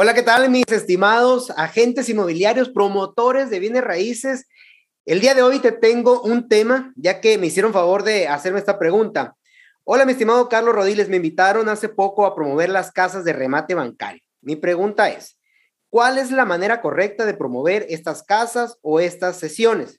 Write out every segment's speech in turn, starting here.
Hola, ¿qué tal mis estimados agentes inmobiliarios, promotores de bienes raíces? El día de hoy te tengo un tema, ya que me hicieron favor de hacerme esta pregunta. Hola, mi estimado Carlos Rodiles, me invitaron hace poco a promover las casas de remate bancario. Mi pregunta es, ¿cuál es la manera correcta de promover estas casas o estas sesiones?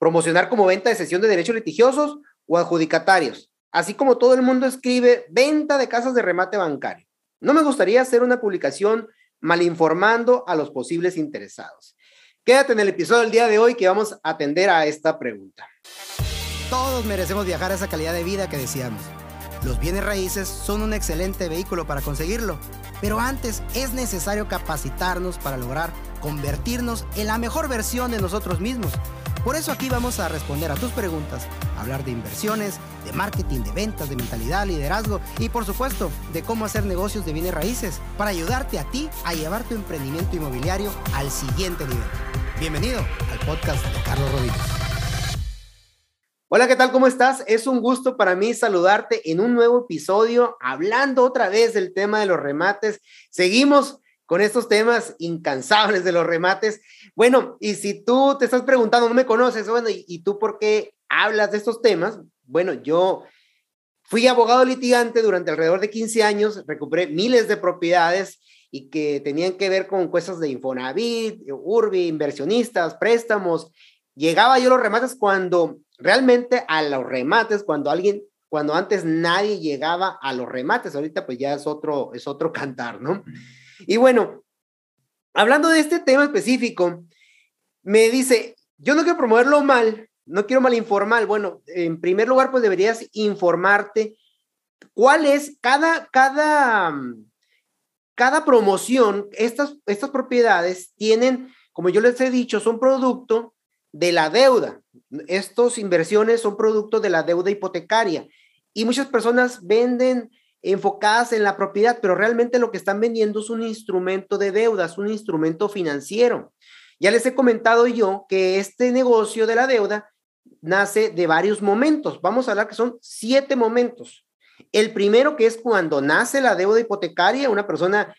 ¿Promocionar como venta de sesión de derechos litigiosos o adjudicatarios? Así como todo el mundo escribe venta de casas de remate bancario. No me gustaría hacer una publicación malinformando a los posibles interesados. Quédate en el episodio del día de hoy que vamos a atender a esta pregunta. Todos merecemos viajar a esa calidad de vida que deseamos. Los bienes raíces son un excelente vehículo para conseguirlo, pero antes es necesario capacitarnos para lograr convertirnos en la mejor versión de nosotros mismos por eso aquí vamos a responder a tus preguntas, hablar de inversiones, de marketing, de ventas, de mentalidad, liderazgo y por supuesto de cómo hacer negocios de bienes raíces para ayudarte a ti a llevar tu emprendimiento inmobiliario al siguiente nivel. Bienvenido al podcast de Carlos Rodríguez. Hola, ¿qué tal? ¿Cómo estás? Es un gusto para mí saludarte en un nuevo episodio hablando otra vez del tema de los remates. Seguimos con estos temas incansables de los remates. Bueno, y si tú te estás preguntando, no me conoces, bueno, ¿y, tú por qué hablas de estos temas? Bueno, yo fui abogado litigante durante alrededor de 15 años, recuperé miles de propiedades y que tenían que ver con cosas de Infonavit, Urbi, inversionistas, préstamos. Llegaba yo a los remates cuando realmente a los remates, cuando alguien, cuando antes nadie llegaba a los remates, ahorita pues ya es otro, es otro cantar, ¿no? Y bueno, hablando de este tema específico, me dice, yo no quiero promoverlo mal, no quiero malinformar. Bueno, en primer lugar, pues deberías informarte cuál es cada, cada, cada promoción, estas, estas propiedades tienen, como yo les he dicho, son producto de la deuda. Estas inversiones son producto de la deuda hipotecaria. Y muchas personas venden enfocadas en la propiedad, pero realmente lo que están vendiendo es un instrumento de deudas, un instrumento financiero. Ya les he comentado yo que este negocio de la deuda nace de varios momentos. Vamos a hablar que son siete momentos. El primero que es cuando nace la deuda hipotecaria, una persona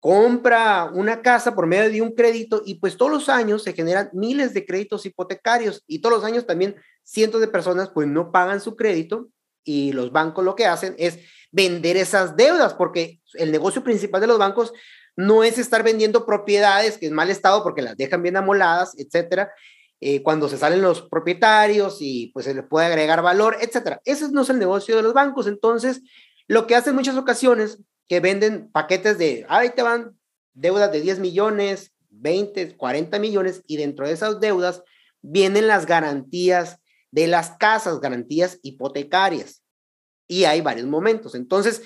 compra una casa por medio de un crédito y pues todos los años se generan miles de créditos hipotecarios y todos los años también cientos de personas pues no pagan su crédito y los bancos lo que hacen es vender esas deudas, porque el negocio principal de los bancos no es estar vendiendo propiedades que en mal estado porque las dejan bien amoladas, etcétera, eh, cuando se salen los propietarios y pues se les puede agregar valor, etcétera. Ese no es el negocio de los bancos. Entonces, lo que hacen en muchas ocasiones, que venden paquetes de, ahí te van deudas de 10 millones, 20, 40 millones, y dentro de esas deudas vienen las garantías de las casas, garantías hipotecarias y hay varios momentos. Entonces,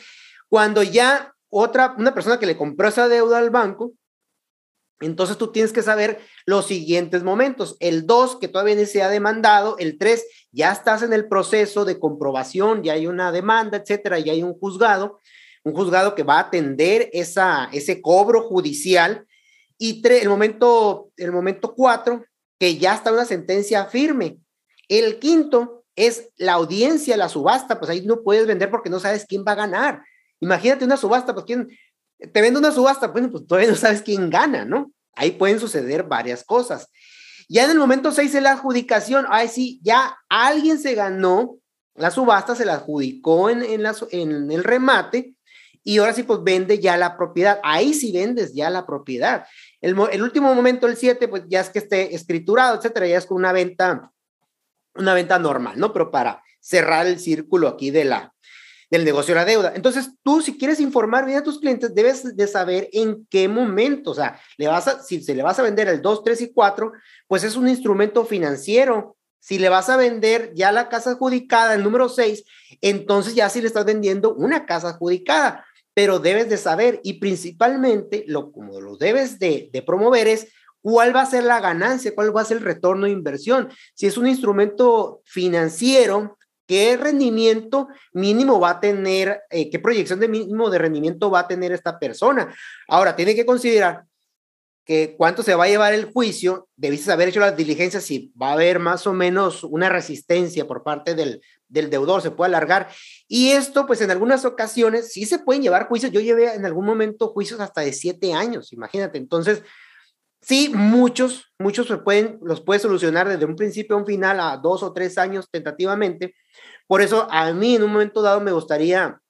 cuando ya otra, una persona que le compró esa deuda al banco, entonces tú tienes que saber los siguientes momentos. El 2, que todavía no se ha demandado. El 3, ya estás en el proceso de comprobación, ya hay una demanda, etcétera, ya hay un juzgado, un juzgado que va a atender esa, ese cobro judicial. Y el momento, el momento 4, que ya está una sentencia firme. El quinto, es la audiencia, la subasta, pues ahí no puedes vender porque no sabes quién va a ganar. Imagínate una subasta, pues quién te vende una subasta, pues todavía no sabes quién gana, ¿no? Ahí pueden suceder varias cosas. Ya en el momento 6 es la adjudicación, ahí sí, ya alguien se ganó la subasta, se la adjudicó en, en, en el remate y ahora sí, pues vende ya la propiedad. Ahí sí vendes ya la propiedad. El, el último momento, el 7, pues ya es que esté escriturado, etcétera, ya es con una venta una venta normal, ¿no? Pero para cerrar el círculo aquí de la, del negocio de la deuda. Entonces, tú si quieres informar bien a tus clientes, debes de saber en qué momento, o sea, le vas a, si se le vas a vender el 2, 3 y 4, pues es un instrumento financiero. Si le vas a vender ya la casa adjudicada, el número 6, entonces ya sí le estás vendiendo una casa adjudicada, pero debes de saber y principalmente lo como lo debes de, de promover es cuál va a ser la ganancia, cuál va a ser el retorno de inversión. Si es un instrumento financiero, ¿qué rendimiento mínimo va a tener, eh, qué proyección de mínimo de rendimiento va a tener esta persona? Ahora, tiene que considerar que cuánto se va a llevar el juicio, debiste haber hecho las diligencias si va a haber más o menos una resistencia por parte del del deudor se puede alargar. Y esto, pues en algunas ocasiones sí se pueden llevar juicios. Yo llevé en algún momento juicios hasta de siete años, imagínate. Entonces, sí, muchos, muchos se pueden, los puede solucionar desde un principio a un final a dos o tres años tentativamente. Por eso a mí en un momento dado me gustaría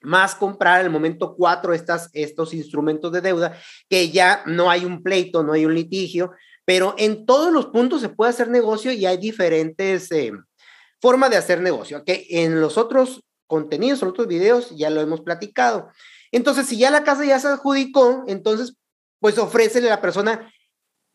más comprar en el momento cuatro estas, estos instrumentos de deuda, que ya no hay un pleito, no hay un litigio, pero en todos los puntos se puede hacer negocio y hay diferentes eh, formas de hacer negocio, que en los otros contenidos, en otros videos ya lo hemos platicado. Entonces, si ya la casa ya se adjudicó, entonces, pues ofrécele a la persona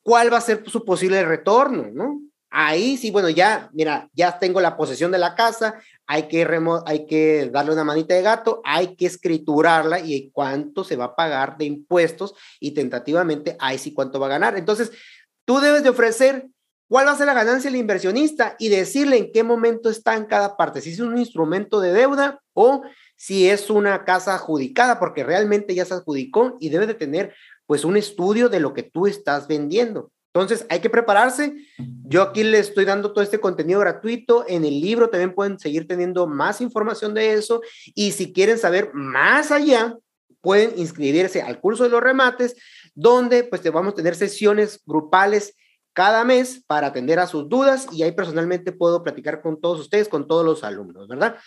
cuál va a ser su posible retorno, ¿no? Ahí sí, bueno, ya, mira, ya tengo la posesión de la casa, hay que, hay que darle una manita de gato, hay que escriturarla y cuánto se va a pagar de impuestos y tentativamente ahí sí cuánto va a ganar. Entonces, tú debes de ofrecer cuál va a ser la ganancia del inversionista y decirle en qué momento está en cada parte, si es un instrumento de deuda o si es una casa adjudicada, porque realmente ya se adjudicó y debe de tener pues un estudio de lo que tú estás vendiendo. Entonces, hay que prepararse. Yo aquí les estoy dando todo este contenido gratuito. En el libro también pueden seguir teniendo más información de eso. Y si quieren saber más allá, pueden inscribirse al curso de los remates, donde pues vamos a tener sesiones grupales cada mes para atender a sus dudas y ahí personalmente puedo platicar con todos ustedes, con todos los alumnos, ¿verdad?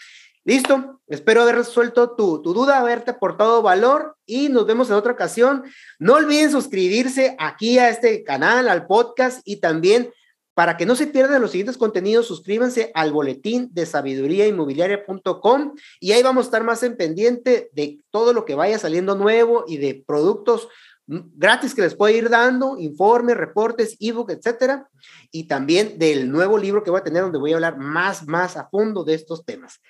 Listo, espero haber resuelto tu, duda, haberte aportado valor y nos vemos en otra ocasión. No olviden suscribirse aquí a este canal, al podcast y también para que no se pierdan los siguientes contenidos, suscríbanse al boletín de sabiduriainmobiliaria.com y ahí vamos a estar más en pendiente de todo lo que vaya saliendo nuevo y de productos gratis que les puedo ir dando, informes, reportes, ebook, etcétera, y también del nuevo libro que voy a tener donde voy a hablar más, más a fondo de estos temas.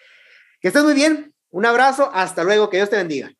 Que estés muy bien. Un abrazo. Hasta luego. Que Dios te bendiga.